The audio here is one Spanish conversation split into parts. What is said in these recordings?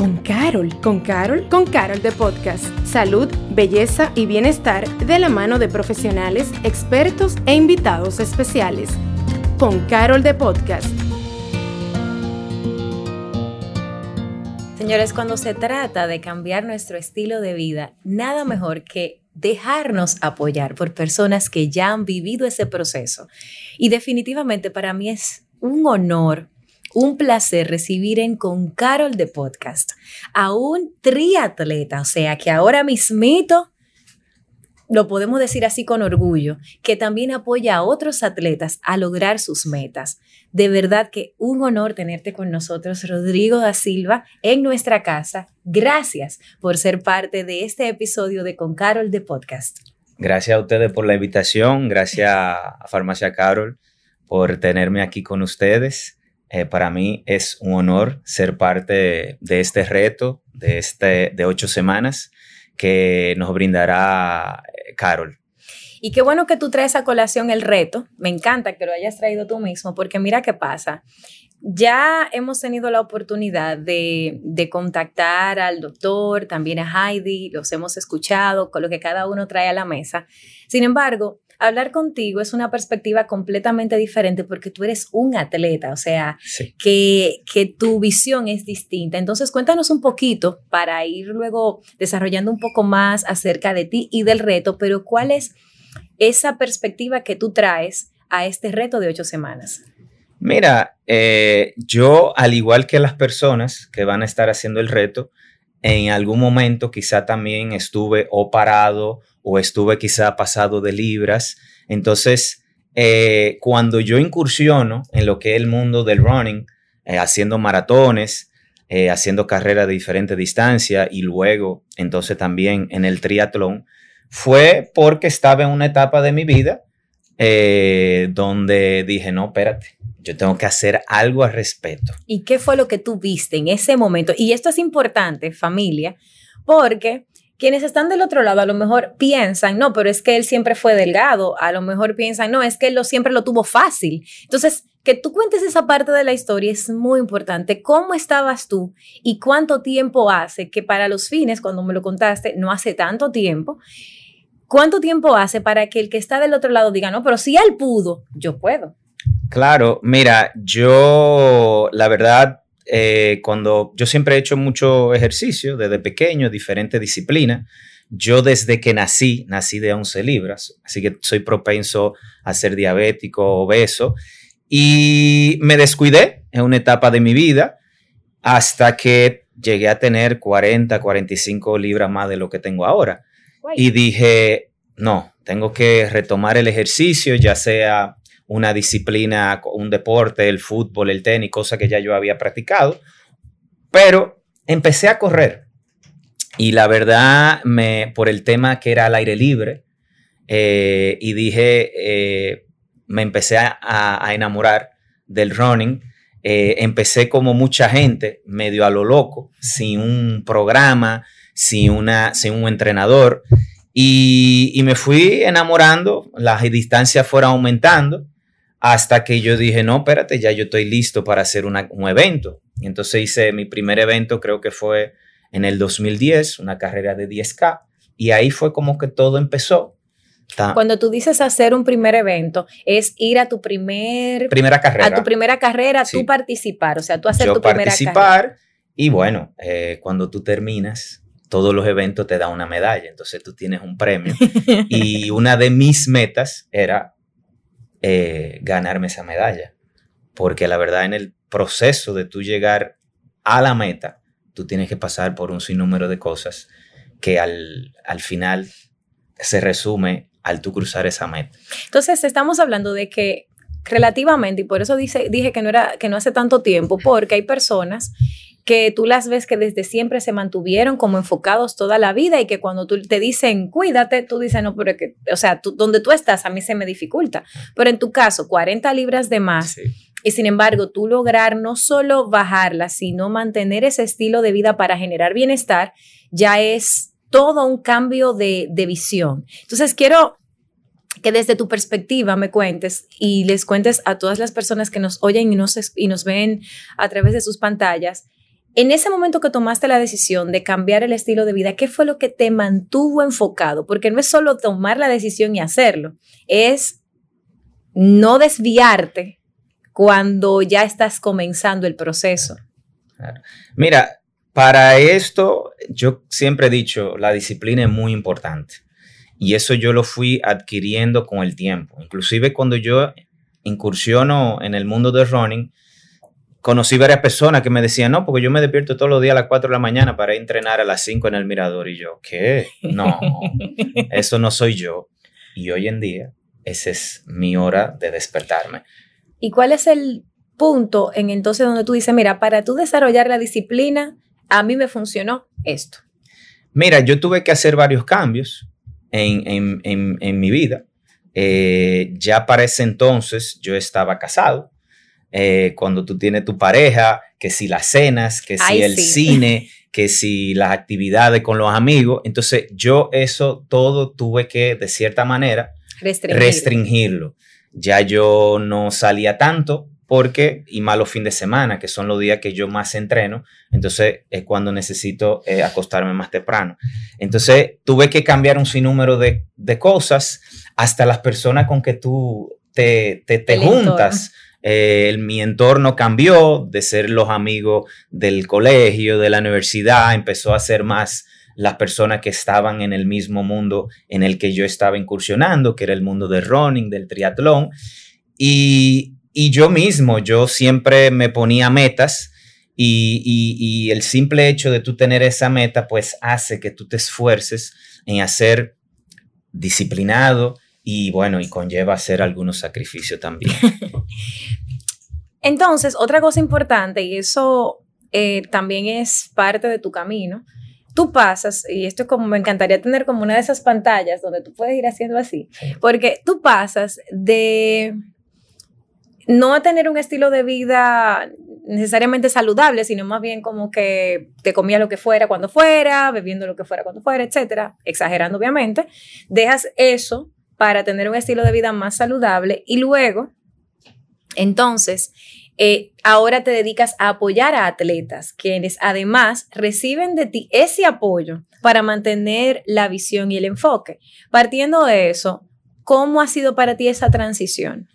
con Carol. ¿Con Carol? Con Carol de Podcast. Salud, belleza y bienestar de la mano de profesionales, expertos e invitados especiales. Con Carol de Podcast. Señores, cuando se trata de cambiar nuestro estilo de vida, nada mejor que dejarnos apoyar por personas que ya han vivido ese proceso. Y definitivamente para mí es un honor un placer recibir en Con Carol de Podcast a un triatleta, o sea que ahora mismito lo podemos decir así con orgullo, que también apoya a otros atletas a lograr sus metas. De verdad que un honor tenerte con nosotros, Rodrigo da Silva, en nuestra casa. Gracias por ser parte de este episodio de Con Carol de Podcast. Gracias a ustedes por la invitación, gracias a Farmacia Carol por tenerme aquí con ustedes. Eh, para mí es un honor ser parte de, este reto de, este, de ocho semanas que nos brindará eh, Carol. Y qué bueno que tú traes a colación el reto. Me encanta que lo hayas traído tú mismo, porque mira qué pasa. Ya hemos tenido la oportunidad de, de, contactar al doctor, también a Heidi, los hemos escuchado con lo que cada uno trae a la mesa. Sin embargo, hablar contigo es una perspectiva completamente diferente porque tú eres un atleta, o sea, que, que tu visión es distinta. Entonces, cuéntanos un poquito para ir luego desarrollando un poco más acerca de ti y del reto, pero ¿cuál es esa perspectiva que tú traes a este reto de ocho semanas? Mira, eh, yo, al igual que las personas que van a estar haciendo el reto, en algún momento quizá también estuve o parado o estuve quizá pasado de libras. Entonces, eh, cuando yo incursiono en lo que es el mundo del running, eh, haciendo maratones, eh, haciendo carreras de diferente distancia y luego entonces también en el triatlón, fue porque estaba en una etapa de mi vida donde dije, no, espérate, yo tengo que hacer algo al respecto. ¿Y qué fue lo que tú viste en ese momento? Y esto es importante, familia, porque quienes están del otro lado a lo mejor piensan, no, pero es que él siempre fue delgado, a lo mejor piensan, no, es que él siempre lo tuvo fácil. Entonces, que tú cuentes esa parte de la historia es muy importante. ¿Cómo estabas tú y cuánto tiempo hace que para los fines, cuando me lo contaste, no hace tanto tiempo, cuánto tiempo hace para que el que está del otro lado diga, no, pero si él pudo, yo puedo? Claro, mira, yo la verdad, eh, cuando yo siempre he hecho mucho ejercicio desde pequeño, diferentes disciplinas. Yo desde que nací, nací de 11 libras, así que soy propenso a ser diabético, obeso, y me descuidé en una etapa de mi vida hasta que llegué a tener 40, 45 libras más de lo que tengo ahora. Y dije, no, tengo que retomar el ejercicio, ya sea una disciplina, un deporte, el fútbol, el tenis, cosa que ya yo había practicado, pero empecé a correr. Y la verdad, me, por el tema que era al aire libre, eh, y dije, eh, me empecé a, enamorar del running. Eh, empecé como mucha gente, medio a lo loco, sin un programa, sin, una, sin un entrenador. Y, y, me fui enamorando, las distancias fueron aumentando hasta que yo dije, no, espérate, ya yo estoy listo para hacer un evento. Y entonces hice mi primer evento, creo que fue en el 2010, una carrera de 10K, y ahí fue como que todo empezó. Cuando tú dices hacer un primer evento, es ir a tu primer, primera carrera. A tu primera carrera, tú participar, o sea, tú hacer tu primera carrera. participar y bueno, eh, cuando tú terminas, todos los eventos te dan una medalla, entonces tú tienes un premio. y una de mis metas era eh, ganarme esa medalla. Porque la verdad en el proceso de tú llegar a la meta, tú tienes que pasar por un sinnúmero de cosas que al, al final se resume al tú cruzar esa meta. Entonces estamos hablando de que relativamente, y por eso dice, dije que no, era, que no hace tanto tiempo, porque hay personas que tú las ves que desde siempre se mantuvieron como enfocados toda la vida y que cuando tú te dicen cuídate, tú dices no, pero que, o sea, tú, donde tú estás a mí se me dificulta. Pero en tu caso, 40 libras de más. Y sin embargo, tú lograr no solo bajarla, sino mantener ese estilo de vida para generar bienestar, ya es todo un cambio de, de visión. Entonces, quiero que desde tu perspectiva me cuentes y les cuentes a todas las personas que nos oyen y nos, y nos ven a través de sus pantallas, en ese momento que tomaste la decisión de cambiar el estilo de vida, ¿qué fue lo que te mantuvo enfocado? Porque no es solo tomar la decisión y hacerlo, es no desviarte cuando ya estás comenzando el proceso. Mira, para esto yo siempre he dicho, la disciplina es muy importante. Y eso yo lo fui adquiriendo con el tiempo. Inclusive cuando yo incursiono en el mundo del running, conocí varias personas que me decían, no, porque yo me despierto todos los días a las 4 de la mañana para entrenar a las 5 en el mirador. Y yo, ¿qué? No, eso no soy yo. Y hoy en día, esa es mi hora de despertarme. ¿Y cuál es el punto en entonces donde tú dices, mira, para tú desarrollar la disciplina, a mí me funcionó esto? Mira, yo tuve que hacer varios cambios en, mi vida. Eh, ya para ese entonces yo estaba casado eh, cuando tú tienes tu pareja, que si las cenas, que si el cine, que si las actividades con los amigos. Entonces yo eso todo tuve que, de cierta manera, restringirlo. Ya yo no salía tanto porque, y más los fines de semana, que son los días que yo más entreno, entonces es cuando necesito eh, acostarme más temprano. Entonces tuve que cambiar un sinnúmero de, de cosas, hasta las personas con que tú te, te, te juntas. Eh, mi entorno cambió de ser los amigos del colegio, de la universidad, empezó a ser más las personas que estaban en el mismo mundo en el que yo estaba incursionando, que era el mundo del running, del triatlón. Y, yo mismo, yo siempre me ponía metas y, y, el simple hecho de tú tener esa meta, pues hace que tú te esfuerces en hacer disciplinado y bueno, y conlleva hacer algunos sacrificios también. Entonces, otra cosa importante, y eso eh, también es parte de tu camino, tú pasas, y esto como me encantaría tener como una de esas pantallas donde tú puedes ir haciendo así, porque tú pasas de no tener un estilo de vida necesariamente saludable, sino más bien como que te comía lo que fuera cuando fuera, bebiendo lo que fuera cuando fuera, etcétera, exagerando obviamente, dejas eso para tener un estilo de vida más saludable y luego, entonces, eh, ahora te dedicas a apoyar a atletas, quienes además reciben de ti ese apoyo para mantener la visión y el enfoque. Partiendo de eso, ¿cómo ha sido para ti esa transición?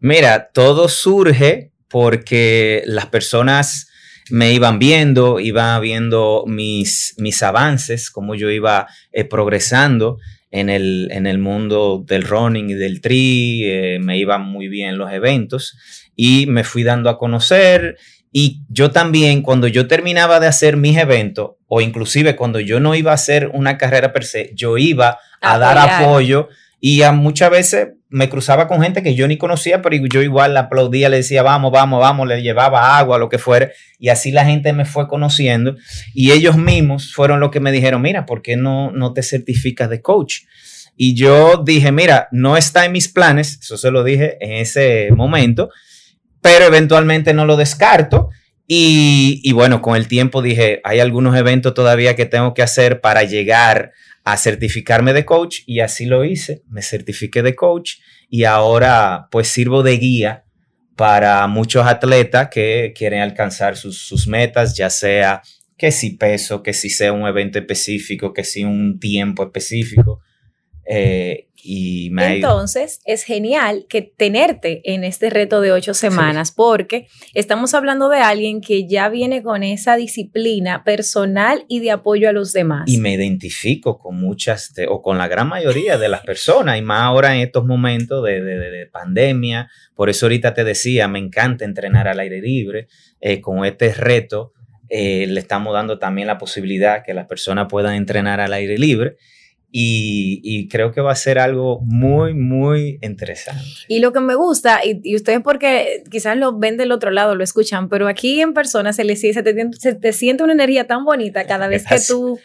Mira, todo surge porque las personas me iban viendo, iban viendo mis, mis avances, cómo yo iba eh, progresando en el, en el mundo del running y del tri, eh, me iban muy bien los eventos y me fui dando a conocer. Y yo también, cuando yo terminaba de hacer mis eventos, o inclusive cuando yo no iba a hacer una carrera per se, yo iba a dar apoyo y a muchas veces me cruzaba con gente que yo ni conocía, pero yo igual la aplaudía, le decía, vamos, vamos, vamos, le llevaba agua, lo que fuera. Y así la gente me fue conociendo. Y ellos mismos fueron los que me dijeron, mira, ¿por qué no, no te certificas de coach? Y yo dije, mira, no está en mis planes, eso se lo dije en ese momento, pero eventualmente no lo descarto. Y, y bueno, con el tiempo dije, hay algunos eventos todavía que tengo que hacer para llegar a certificarme de coach y así lo hice, me certifiqué de coach y ahora pues sirvo de guía para muchos atletas que quieren alcanzar sus, metas, ya sea que si peso, que si sea un evento específico, que si un tiempo específico. Eh, y Entonces, es genial que tenerte en este reto de ocho semanas, porque estamos hablando de alguien que ya viene con esa disciplina personal y de apoyo a los demás. Y me identifico con muchas, o con la gran mayoría de las personas, y más ahora en estos momentos de, pandemia. Por eso ahorita te decía, me encanta entrenar al aire libre. Eh, con este reto, eh, le estamos dando también la posibilidad que las personas puedan entrenar al aire libre. Y, creo que va a ser algo muy, muy interesante. Y lo que me gusta, y, ustedes porque quizás lo ven del otro lado, lo escuchan, pero aquí en persona se les se te, se te siente una energía tan bonita cada vez que tú,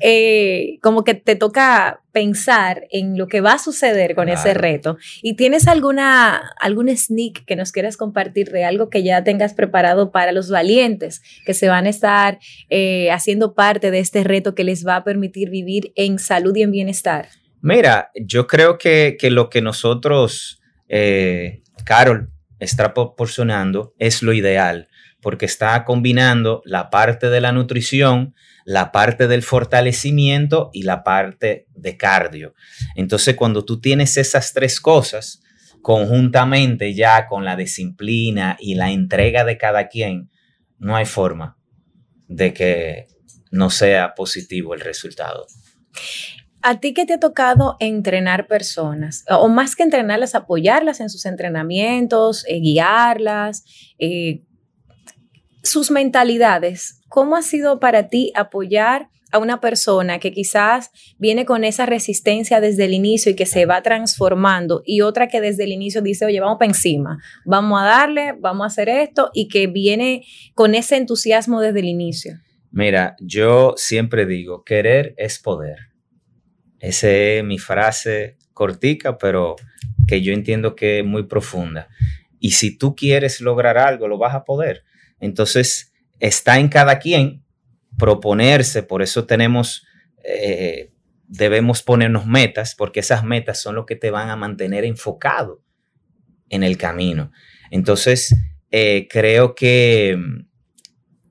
eh, como que te toca pensar en lo que va a suceder con ese reto. ¿Y tienes alguna, algún sneak que nos quieras compartir de algo que ya tengas preparado para los valientes que se van a estar eh, haciendo parte de este reto que les va a permitir vivir en salud y en bienestar? Mira, yo creo que, lo que nosotros, eh, Carol, está proporcionando es lo ideal porque está combinando la parte de la nutrición, la parte del fortalecimiento y la parte de cardio. Entonces, cuando tú tienes esas tres cosas conjuntamente ya con la disciplina y la entrega de cada quien, no hay forma de que no sea positivo el resultado. ¿A ti qué te ha tocado entrenar personas? O más que entrenarlas, apoyarlas en sus entrenamientos, eh, guiarlas, eh, sus mentalidades. ¿Cómo ha sido para ti apoyar a una persona que quizás viene con esa resistencia desde el inicio y que se va transformando y otra que desde el inicio dice, oye, vamos para encima, vamos a darle, vamos a hacer esto y que viene con ese entusiasmo desde el inicio? Mira, yo siempre digo, querer es poder. Esa es mi frase cortica, pero que yo entiendo que es muy profunda. Y si tú quieres lograr algo, lo vas a poder. Entonces, está en cada quien proponerse, por eso tenemos, eh, debemos ponernos metas, porque esas metas son lo que te van a mantener enfocado en el camino. Entonces, eh, creo que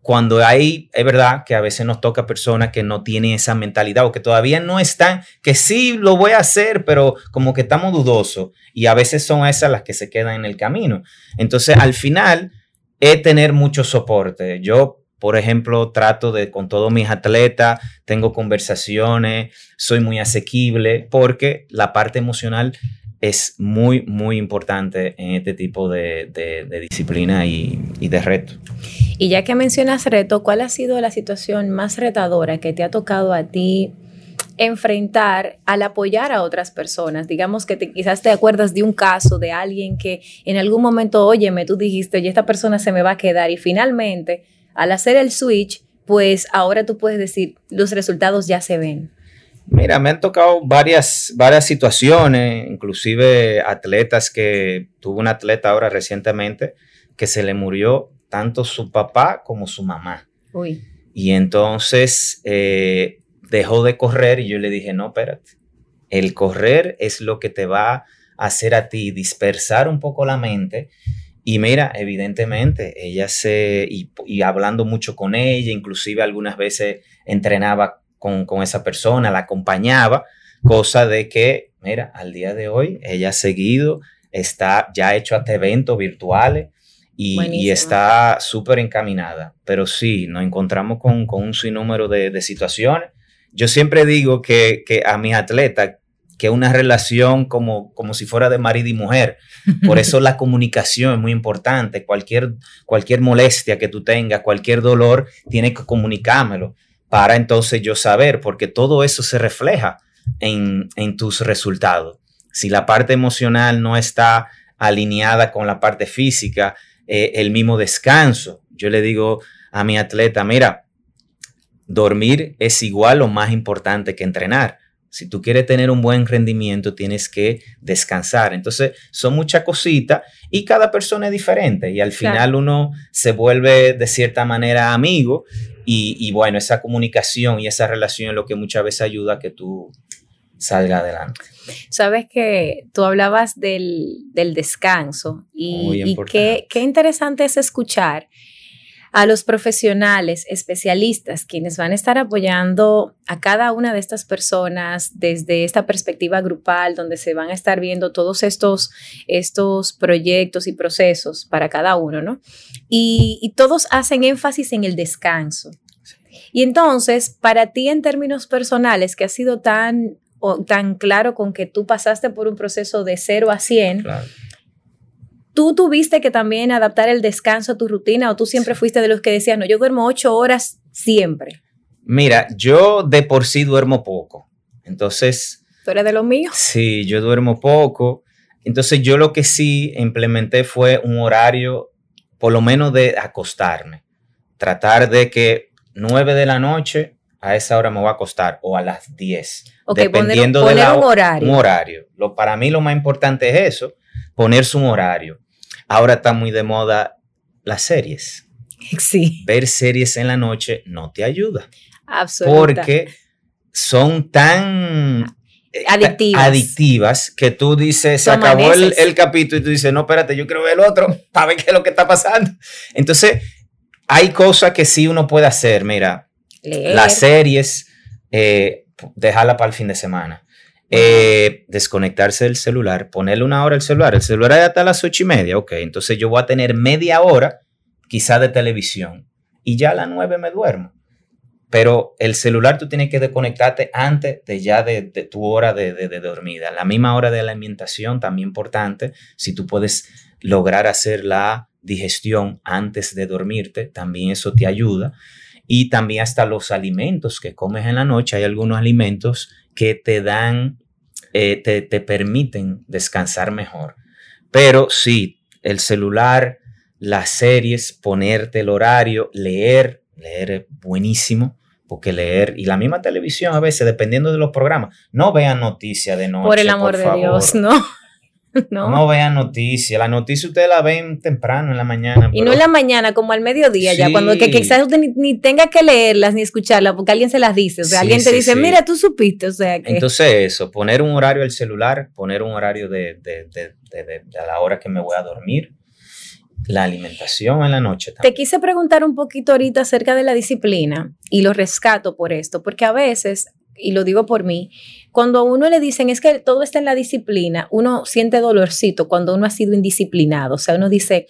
cuando hay, es verdad que a veces nos toca personas que no tienen esa mentalidad o que todavía no están, que sí lo voy a hacer, pero como que estamos dudosos y a veces son esas las que se quedan en el camino. Entonces, al final, es tener mucho soporte. Yo, por ejemplo, trato de con todos mis atletas, tengo conversaciones, soy muy asequible porque la parte emocional es muy, muy importante en este tipo de, disciplina y, y, de reto. Y ya que mencionas reto, ¿cuál ha sido la situación más retadora que te ha tocado a ti enfrentar al apoyar a otras personas? Digamos que quizás te acuerdas de un caso de alguien que en algún momento, óyeme, tú dijiste, oye, esta persona se me va a quedar y finalmente, al hacer el switch, pues ahora tú puedes decir, los resultados ya se ven. Mira, me han tocado varias, varias situaciones, inclusive atletas que tuvo un atleta ahora recientemente que se le murió tanto su papá como su mamá. Uy. Y entonces eh, dejó de correr y yo le dije, no, espérate, el correr es lo que te va a hacer a ti dispersar un poco la mente. Y mira, evidentemente, ella se, y, y hablando mucho con ella, inclusive algunas veces entrenaba con, esa persona, la acompañaba, cosa de que, mira, al día de hoy ella ha seguido, está ya hecho hasta eventos virtuales y, está súper encaminada. Pero sí, nos encontramos con, un sinnúmero de, situaciones. Yo siempre digo que, a mis atletas, que una relación como, como si fuera de marido y mujer. Por eso la comunicación es muy importante. Cualquier, cualquier molestia que tú tengas, cualquier dolor, tienes que comunicármelo para entonces yo saber, porque todo eso se refleja en, tus resultados. Si la parte emocional no está alineada con la parte física, eh, el mismo descanso. Yo le digo a mi atleta, mira, dormir es igual o más importante que entrenar. Si tú quieres tener un buen rendimiento, tienes que descansar. Entonces, son muchas cositas y cada persona es diferente y al final uno se vuelve de cierta manera amigo y, bueno, esa comunicación y esa relación es lo que muchas veces ayuda a que tú salga adelante. Sabes que tú hablabas del, descanso y, qué, qué interesante es escuchar a los profesionales, especialistas, quienes van a estar apoyando a cada una de estas personas desde esta perspectiva grupal, donde se van a estar viendo todos estos, estos proyectos y procesos para cada uno, ¿no? Y, todos hacen énfasis en el descanso. Y entonces, para ti en términos personales, que ha sido tan, tan claro con que tú pasaste por un proceso de 0 a 100, claro ¿Tú tuviste que también adaptar el descanso a tu rutina o tú siempre fuiste de los que decían, no, yo duermo ocho horas siempre? Mira, yo de por sí duermo poco. Entonces... ¿Tú eres de los míos? Sí, yo duermo poco. Entonces yo lo que sí implementé fue un horario, por lo menos de acostarme. Tratar de que nueve de la noche a esa hora me voy a acostar o a las 10. dependiendo de la, un horario. Un horario. Lo, para mí lo más importante es eso, ponerse un horario. Ahora está muy de moda las series. Sí. Ver series en la noche no te ayuda. Absolutamente. Porque son tan eh, adictivas. adictivas que tú dices, se acabó el, capítulo y tú dices, no, espérate, yo quiero ver el otro para ver qué es lo que está pasando. Entonces, hay cosas que sí uno puede hacer, mira, las series, eh, dejarla para el fin de semana. Eh, desconectarse del celular, ponerle una hora al celular. El celular ya hasta las ocho y media, ok. Entonces yo voy a tener media hora quizá de televisión y ya a las nueve me duermo. Pero el celular tú tienes que desconectarte antes de ya de, tu hora de, de, dormida. La misma hora de la alimentación, también importante. Si tú puedes lograr hacer la digestión antes de dormirte, también eso te ayuda. Y también hasta los alimentos que comes en la noche. Hay algunos alimentos que te dan, eh, te, te permiten descansar mejor. Pero sí, el celular, las series, ponerte el horario, leer, leer es buenísimo porque leer y la misma televisión a veces, dependiendo de los programas, no vean noticias de noche. Por el amor de Dios, no. No. no vean noticias. La noticia ustedes la ven temprano en la mañana. Y no en la mañana, como al mediodía, ya cuando que, quizás usted ni, tenga que leerlas ni escucharlas, porque alguien se las dice. O sea, alguien te dice, mira, tú supiste. O sea, que... Entonces, eso, poner un horario al celular, poner un horario de, de, de, de, a la hora que me voy a dormir la alimentación en la noche. Te quise preguntar un poquito ahorita acerca de la disciplina y lo rescato por esto, porque a veces, y lo digo por mí, cuando a uno le dicen es que todo está en la disciplina, uno siente dolorcito cuando uno ha sido indisciplinado. O sea, uno dice,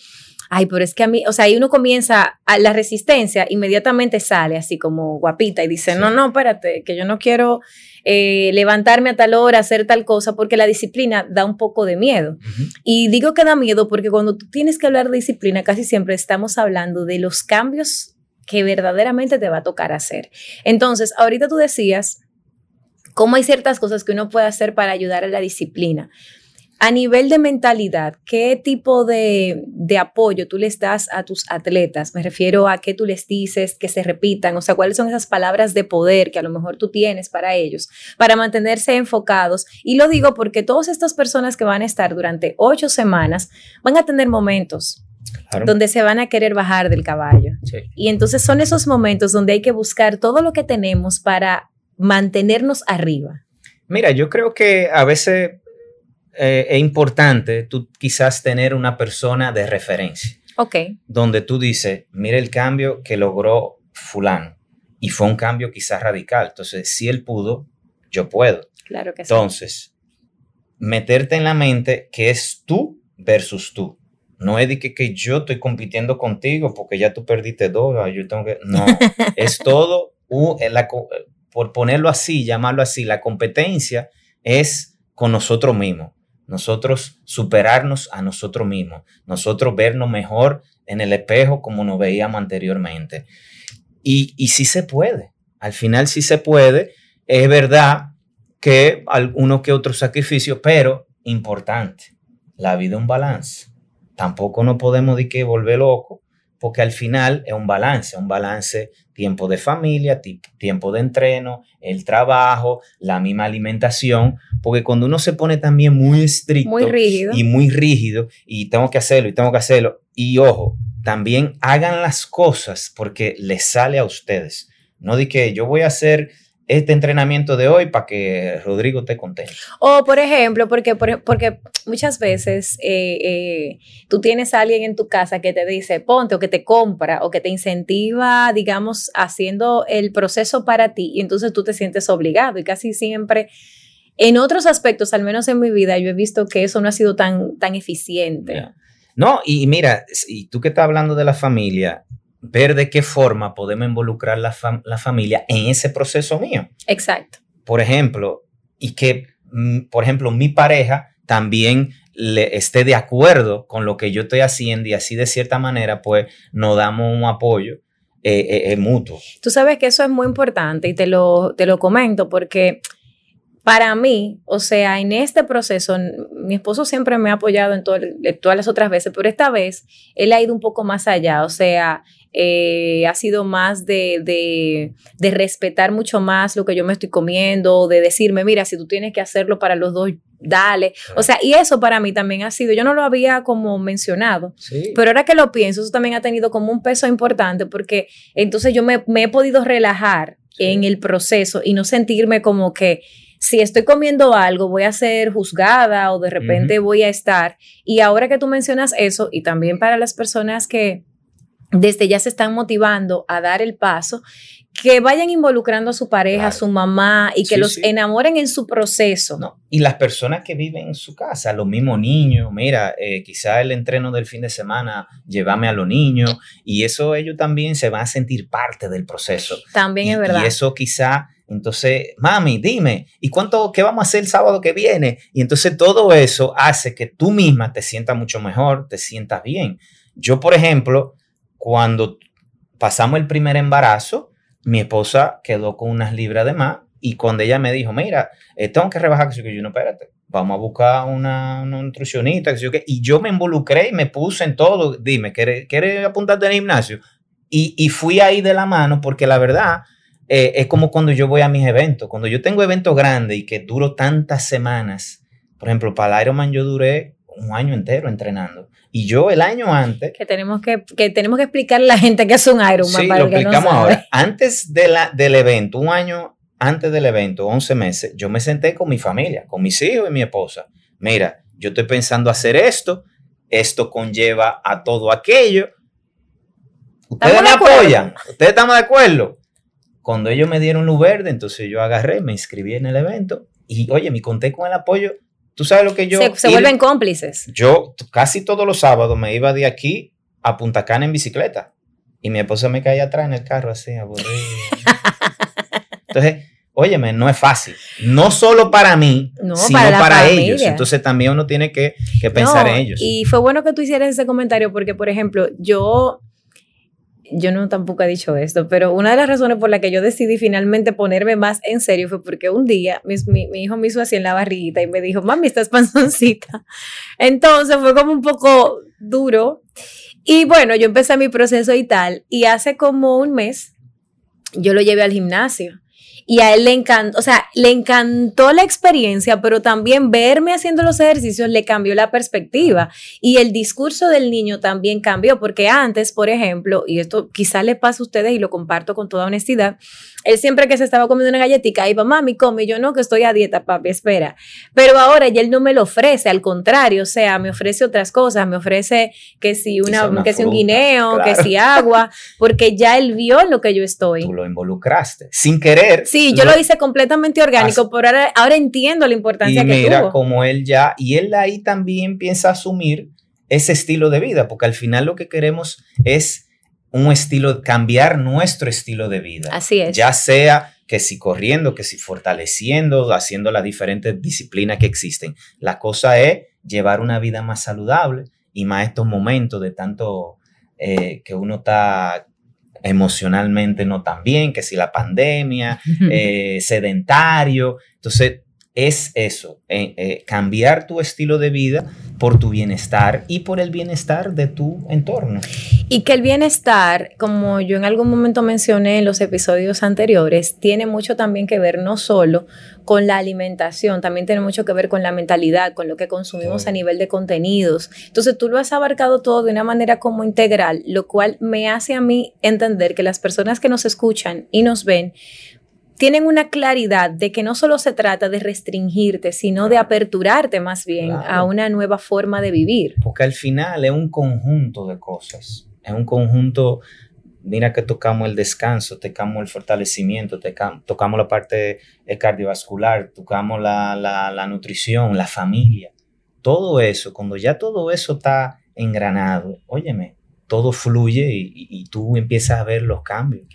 ay, pero es que a mí, o sea, ahí uno comienza, a la resistencia inmediatamente sale así como guapita y dice, no, no, espérate, que yo no quiero eh, levantarme a tal hora, hacer tal cosa, porque la disciplina da un poco de miedo. Y digo que da miedo porque cuando tú tienes que hablar de disciplina, casi siempre estamos hablando de los cambios que verdaderamente te va a tocar hacer. Entonces, ahorita tú decías cómo hay ciertas cosas que uno puede hacer para ayudar a la disciplina. A nivel de mentalidad, ¿qué tipo de, apoyo tú les das a tus atletas? Me refiero a qué tú les dices que se repitan, o sea, cuáles son esas palabras de poder que a lo mejor tú tienes para ellos, para mantenerse enfocados. Y lo digo porque todas estas personas que van a estar durante ocho semanas van a tener momentos donde se van a querer bajar del caballo. Y entonces son esos momentos donde hay que buscar todo lo que tenemos para mantenernos arriba. Mira, yo creo que a veces eh, es importante tú quizás tener una persona de referencia. Ok. Donde tú dices, mire el cambio que logró fulano. Y fue un cambio quizás radical. Entonces, si él pudo, yo puedo. Claro que sí. Entonces, meterte en la mente que es tú versus tú. No es de que, yo estoy compitiendo contigo porque ya tú perdiste dos, ah, yo tengo que... No, es todo, por ponerlo así, llamarlo así, la competencia es con nosotros mismos nosotros superarnos a nosotros mismos, nosotros vernos mejor en el espejo como nos veíamos anteriormente. Y, y sí se puede, al final sí se puede. Es verdad que alguno que otro sacrificio, pero importante, la vida es un balance. Tampoco nos podemos de que volver loco, porque al final es un balance, un balance tiempo de familia, tiempo de entreno, el trabajo, la misma alimentación, porque cuando uno se pone también muy estricto y muy rígido y tengo que hacerlo y tengo que hacerlo, y ojo, también hagan las cosas porque les sale a ustedes. No di que yo voy a hacer este entrenamiento de hoy para que Rodrigo esté contento. O, por ejemplo, porque, porque muchas veces eh, eh, tú tienes a alguien en tu casa que te dice, ponte, o que te compra, o que te incentiva, digamos, haciendo el proceso para ti, y entonces tú te sientes obligado. Y casi siempre, en otros aspectos, al menos en mi vida, yo he visto que eso no ha sido tan, tan eficiente. No, y mira, y tú que estás hablando de la familia, ver de qué forma podemos involucrar la, la familia en ese proceso mío. Exacto. Por ejemplo, y que, mm, por ejemplo, mi pareja también le esté de acuerdo con lo que yo estoy haciendo y así de cierta manera, pues nos damos un apoyo eh, eh, eh, mutuo. Tú sabes que eso es muy importante y te lo, te lo comento porque para mí, o sea, en este proceso, mi esposo siempre me ha apoyado en, todas las otras veces, pero esta vez él ha ido un poco más allá, o sea, eh, ha sido más de, de, respetar mucho más lo que yo me estoy comiendo, de decirme, mira, si tú tienes que hacerlo para los dos, dale. O sea, y eso para mí también ha sido, yo no lo había como mencionado, pero ahora que lo pienso, eso también ha tenido como un peso importante porque entonces yo me, he podido relajar en el proceso y no sentirme como que si estoy comiendo algo, voy a ser juzgada o de repente voy a estar. Y ahora que tú mencionas eso, y también para las personas que desde ya se están motivando a dar el paso, que vayan involucrando a su pareja, a su mamá y que los enamoren en su proceso. No. Y las personas que viven en su casa, los mismos niños, mira, eh, quizá el entreno del fin de semana, llévame a los niños y eso ellos también se van a sentir parte del proceso. También es verdad. Y eso quizá entonces, mami, dime, ¿y cuánto, qué vamos a hacer el sábado que viene? Y entonces todo eso hace que tú misma te sientas mucho mejor, te sientas bien. Yo, por ejemplo, cuando pasamos el primer embarazo, mi esposa quedó con unas libras de más y cuando ella me dijo, mira, eh, tengo que rebajar, que yo no, espérate, vamos a buscar una, nutricionista, y yo me involucré y me puse en todo, dime, ¿quieres, apuntarte al gimnasio? Y, y, fui ahí de la mano porque la verdad eh, es como cuando yo voy a mis eventos, cuando yo tengo eventos grandes y que duro tantas semanas, por ejemplo, para el Ironman yo duré un año entero entrenando. Y yo el año antes... Que tenemos que, que, tenemos que explicarle a la gente que es un Ironman. Sí, lo explicamos ahora. Antes de la, del evento, un año antes del evento, 11 meses, yo me senté con mi familia, con mis hijos y mi esposa. Mira, yo estoy pensando hacer esto, esto conlleva a todo aquello. ¿Ustedes me apoyan? ¿Ustedes estamos de acuerdo? Cuando ellos me dieron luz verde, entonces yo agarré, me inscribí en el evento y, oye, me conté con el apoyo Tú sabes lo que yo... Se, vuelven cómplices. Yo casi todos los sábados me iba de aquí a Punta Cana en bicicleta. Y mi esposa me caía atrás en el carro así, aburrido. Entonces, óyeme, no es fácil. No solo para mí, sino para, ellos. Entonces también uno tiene que, pensar en ellos. Y fue bueno que tú hicieras ese comentario porque, por ejemplo, yo yo no tampoco he dicho esto, pero una de las razones por la que yo decidí finalmente ponerme más en serio fue porque un día mi, mi, hijo me hizo así en la barriguita y me dijo, mami, estás panzoncita. Entonces fue como un poco duro. Y bueno, yo empecé mi proceso y tal, y hace como un mes yo lo llevé al gimnasio y a él le encantó, o sea, le encantó la experiencia, pero también verme haciendo los ejercicios le cambió la perspectiva y el discurso del niño también cambió, porque antes, por ejemplo, y esto quizá le pasa a ustedes y lo comparto con toda honestidad, él siempre que se estaba comiendo una galletita iba, mami, come, yo no, que estoy a dieta, papi, espera. Pero ahora ya él no me lo ofrece, al contrario, o sea, me ofrece otras cosas, me ofrece que si una, que si un guineo, que si agua, porque ya él vio lo que yo estoy. Tú lo involucraste, sin querer. Sí, yo lo, hice completamente orgánico, pero ahora, entiendo la importancia y que mira como él ya, y él ahí también piensa asumir ese estilo de vida, porque al final lo que queremos es un estilo, cambiar nuestro estilo de vida. Así es. Ya sea que si corriendo, que si fortaleciendo, haciendo las diferentes disciplinas que existen. La cosa es llevar una vida más saludable y más estos momentos de tanto eh, que uno está emocionalmente no tan bien, que si la pandemia, eh, sedentario. Entonces, es eso, eh, eh, cambiar tu estilo de vida por tu bienestar y por el bienestar de tu entorno. Y que el bienestar, como yo en algún momento mencioné en los episodios anteriores, tiene mucho también que ver no solo con la alimentación, también tiene mucho que ver con la mentalidad, con lo que consumimos a nivel de contenidos. Entonces tú lo has abarcado todo de una manera como integral, lo cual me hace a mí entender que las personas que nos escuchan y nos ven tienen una claridad de que no solo se trata de restringirte, sino de aperturarte más bien a una nueva forma de vivir. Porque al final es un conjunto de cosas, es un conjunto, mira que tocamos el descanso, tocamos el fortalecimiento, tocamos la parte cardiovascular, tocamos la, la nutrición, la familia, todo eso, cuando ya todo eso está engranado, óyeme, todo fluye y, tú empiezas a ver los cambios.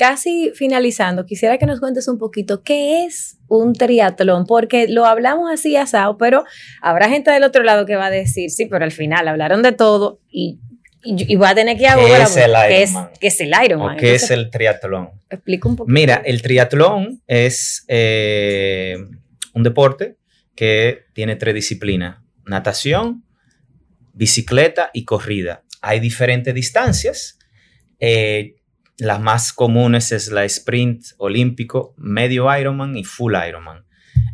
Casi finalizando, quisiera que nos cuentes un poquito qué es un triatlón, porque lo hablamos así asado, pero habrá gente del otro lado que va a decir, sí, pero al final hablaron de todo y, y, voy a tener que ¿Qué es el Ironman? ¿Qué es, el Ironman? ¿Qué es el triatlón? Explica un poco. Mira, el triatlón es eh, un deporte que tiene tres disciplinas, natación, bicicleta y corrida hay diferentes distancias. Eh, las más comunes es la sprint olímpico, medio Ironman y full Ironman.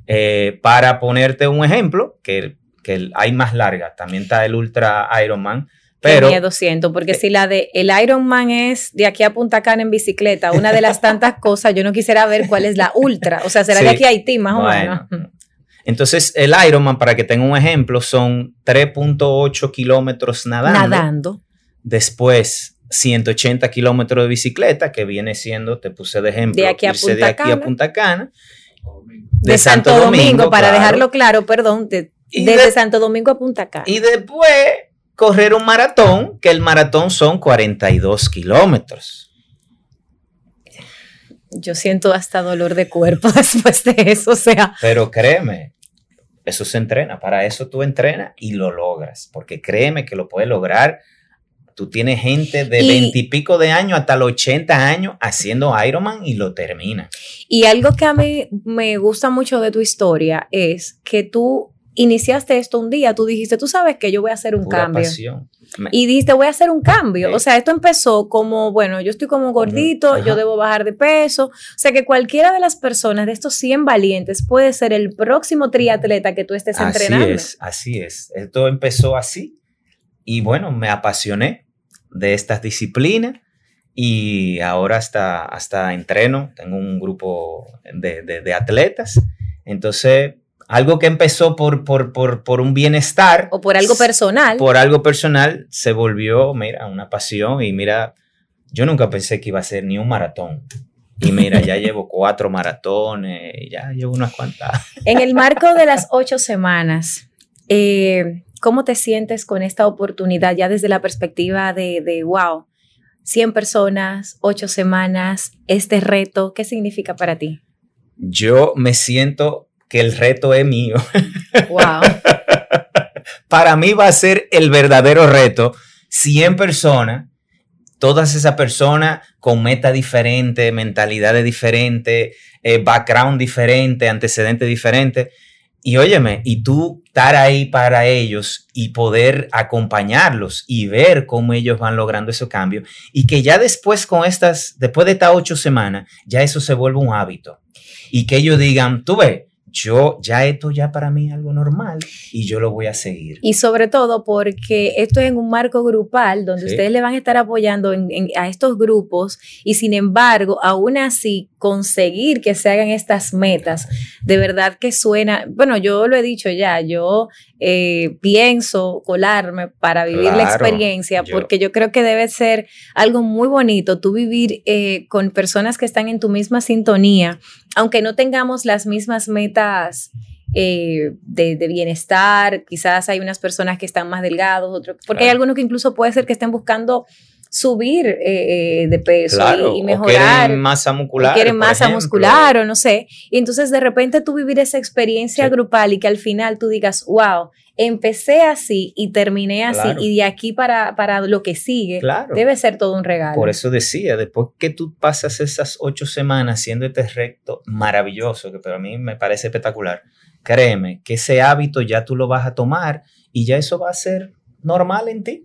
Eh, para ponerte un ejemplo, que, que hay más larga, también está el ultra Ironman. Pero, Tenía 200, porque si la de el Ironman es de aquí a Punta Cana en bicicleta, una de las tantas cosas, yo no quisiera ver cuál es la ultra. O sea, será de aquí a Haití, más o menos. Entonces, el Ironman, para que tenga un ejemplo, son 3.8 kilómetros nadando. Nadando. Después, 180 kilómetros de bicicleta, que viene siendo, te puse de ejemplo, de aquí a, Punta, de aquí Cana. a Punta Cana. De, Santo, Domingo, para dejarlo claro, perdón, de, desde de, Santo Domingo a Punta Cana. Y después correr un maratón, que el maratón son 42 kilómetros. Yo siento hasta dolor de cuerpo después de eso, o sea. Pero créeme, eso se entrena, para eso tú entrenas y lo logras, porque créeme que lo puedes lograr. Tú tienes gente de veintipico de años hasta los 80 años haciendo Ironman y lo termina. Y algo que a mí me gusta mucho de tu historia es que tú iniciaste esto un día, tú dijiste, tú sabes que yo voy a hacer un Pura cambio. pasión. Y dijiste, voy a hacer un cambio. O sea, esto empezó como, bueno, yo estoy como gordito, Ajá. yo debo bajar de peso. O sea, que cualquiera de las personas de estos 100 valientes puede ser el próximo triatleta que tú estés Así entrenando. es, así es. Esto empezó así y bueno, me apasioné de estas disciplinas y ahora hasta, hasta entreno, tengo un grupo de, de- de atletas. Entonces, algo que empezó por, por, por, por un bienestar, O por algo personal. por algo personal, se volvió, mira, una pasión y mira, yo nunca pensé que iba a ser ni un maratón. Y mira, ya llevo cuatro maratones, ya llevo unas cuantas. En el marco de las ocho semanas, eh, ¿cómo te sientes con esta oportunidad ya desde la perspectiva de, de, wow, 100 personas, ocho semanas, este reto, ¿qué significa para ti? Yo me siento que el reto es mío. Wow. Para mí va a ser el verdadero reto. 100 personas, todas esas personas con meta diferente, mentalidades diferentes, eh, background diferente, antecedentes diferentes. Y óyeme, y tú estar ahí para ellos y poder acompañarlos y ver cómo ellos van logrando ese cambio. Y que ya después con estas, después de estas ocho semanas, ya eso se vuelve un hábito. Y que ellos digan, tú ves, yo ya esto ya para mí es algo normal y yo lo voy a seguir. Y sobre todo porque esto es en un marco grupal donde Sí. ustedes le van a estar apoyando en- en- a estos grupos y sin embargo, aún así, conseguir que se hagan estas metas, de verdad que suena, bueno, yo lo he dicho ya, yo eh, pienso colarme para vivir la experiencia porque yo creo que debe ser algo muy bonito tú vivir eh, con personas que están en tu misma sintonía, aunque no tengamos las mismas metas eh, de, de bienestar, quizás hay unas personas que están más delgados, otros, porque hay algunos que incluso puede ser que estén buscando subir eh, eh, de peso Claro, y, y o mejorar. quieren masa muscular. o quieren masa ejemplo. muscular o no sé. Y entonces de repente tú vivir esa experiencia Sí. grupal y que al final tú digas, wow, empecé así y terminé así Claro. y de aquí para, para lo que sigue, Claro. debe ser todo un regalo. Por eso decía, después que tú pasas esas ocho semanas haciendo este recto maravilloso, que para mí me parece espectacular, créeme que ese hábito ya tú lo vas a tomar y ya eso va a ser normal en ti.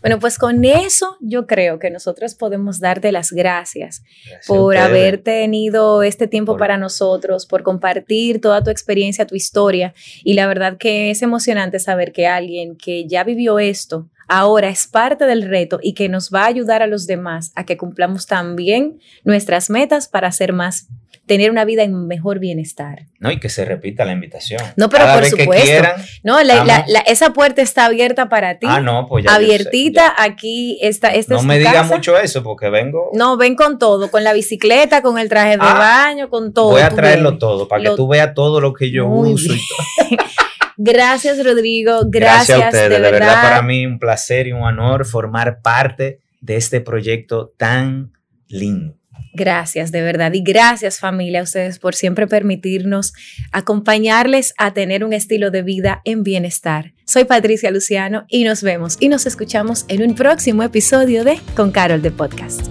Bueno, pues con eso yo creo que nosotros podemos darte las gracias por haber tenido este tiempo Por- para nosotros, por compartir toda tu experiencia, tu historia. Y la verdad que es emocionante saber que alguien que ya vivió esto ahora es parte del reto y que nos va a ayudar a los demás a que cumplamos también nuestras metas para ser más, tener una vida en mejor bienestar. No, y que se repita la invitación. No, pero Cada por vez que supuesto. quieran. No, la- la- la- esa puerta está abierta para ti. Ah, no, pues ya. yo sé, abiertita, ya. aquí está. Esta No es me tu diga casa. mucho eso porque vengo. No, ven con todo, con la bicicleta, con el traje de Ah, baño, con todo. voy a traerlo ven. todo para Lo- que tú veas todo lo que yo Muy uso y todo. Gracias, Rodrigo. Gracias, Gracias a ustedes, de, de verdad. para mí un placer y un honor formar parte de este proyecto tan lindo. Gracias, de verdad. Y gracias, familia, a ustedes por siempre permitirnos acompañarles a tener un estilo de vida en bienestar. Soy Patricia Luciano y nos vemos y nos escuchamos en un próximo episodio de Con Carol de Podcast.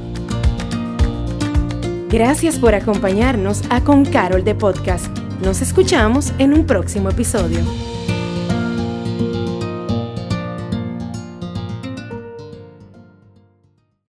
Gracias por acompañarnos a Con Carol de Podcast. Nos escuchamos en un próximo episodio.